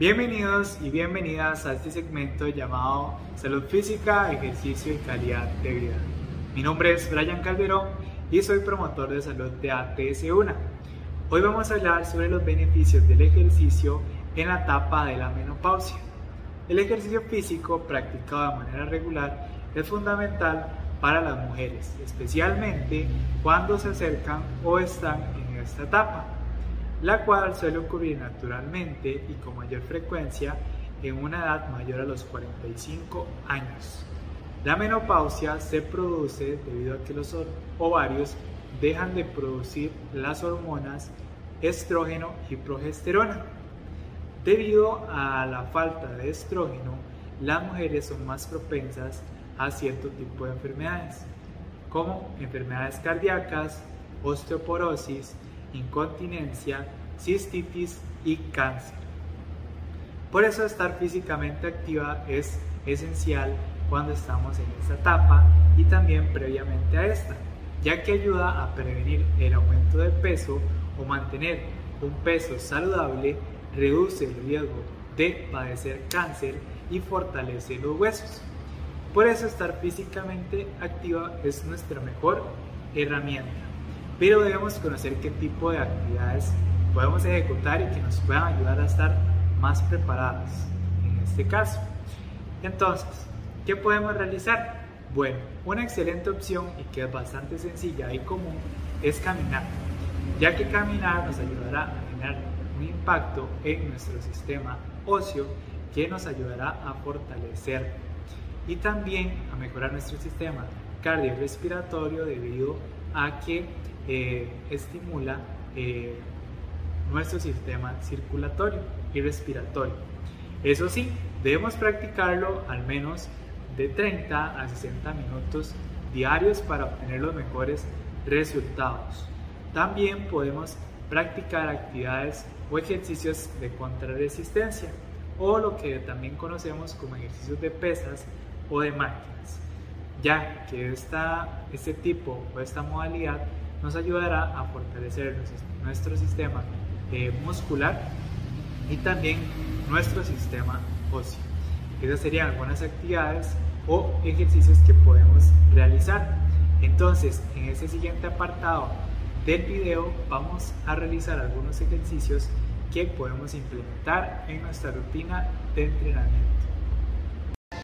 Bienvenidos y bienvenidas a este segmento llamado Salud Física, Ejercicio y Calidad de Vida. Mi nombre es Brian Calderón y soy promotor de salud de ATS1. Hoy vamos a hablar sobre los beneficios del ejercicio en la etapa de la menopausia. El ejercicio físico practicado de manera regular es fundamental para las mujeres, especialmente cuando se acercan o están en esta etapa la cual suele ocurrir naturalmente y con mayor frecuencia en una edad mayor a los 45 años. La menopausia se produce debido a que los ovarios dejan de producir las hormonas estrógeno y progesterona. Debido a la falta de estrógeno, las mujeres son más propensas a cierto tipo de enfermedades, como enfermedades cardíacas, osteoporosis, incontinencia, cistitis y cáncer. Por eso estar físicamente activa es esencial cuando estamos en esta etapa y también previamente a esta, ya que ayuda a prevenir el aumento de peso o mantener un peso saludable, reduce el riesgo de padecer cáncer y fortalece los huesos. Por eso estar físicamente activa es nuestra mejor herramienta pero debemos conocer qué tipo de actividades podemos ejecutar y que nos puedan ayudar a estar más preparados en este caso. Entonces, ¿qué podemos realizar? Bueno, una excelente opción y que es bastante sencilla y común es caminar, ya que caminar nos ayudará a generar un impacto en nuestro sistema óseo que nos ayudará a fortalecer y también a mejorar nuestro sistema cardiorrespiratorio debido a que eh, estimula eh, nuestro sistema circulatorio y respiratorio. Eso sí, debemos practicarlo al menos de 30 a 60 minutos diarios para obtener los mejores resultados. También podemos practicar actividades o ejercicios de contrarresistencia o lo que también conocemos como ejercicios de pesas o de máquinas, ya que esta, este tipo o esta modalidad nos ayudará a fortalecer nuestro sistema muscular y también nuestro sistema óseo. Esas serían algunas actividades o ejercicios que podemos realizar. Entonces, en este siguiente apartado del video vamos a realizar algunos ejercicios que podemos implementar en nuestra rutina de entrenamiento.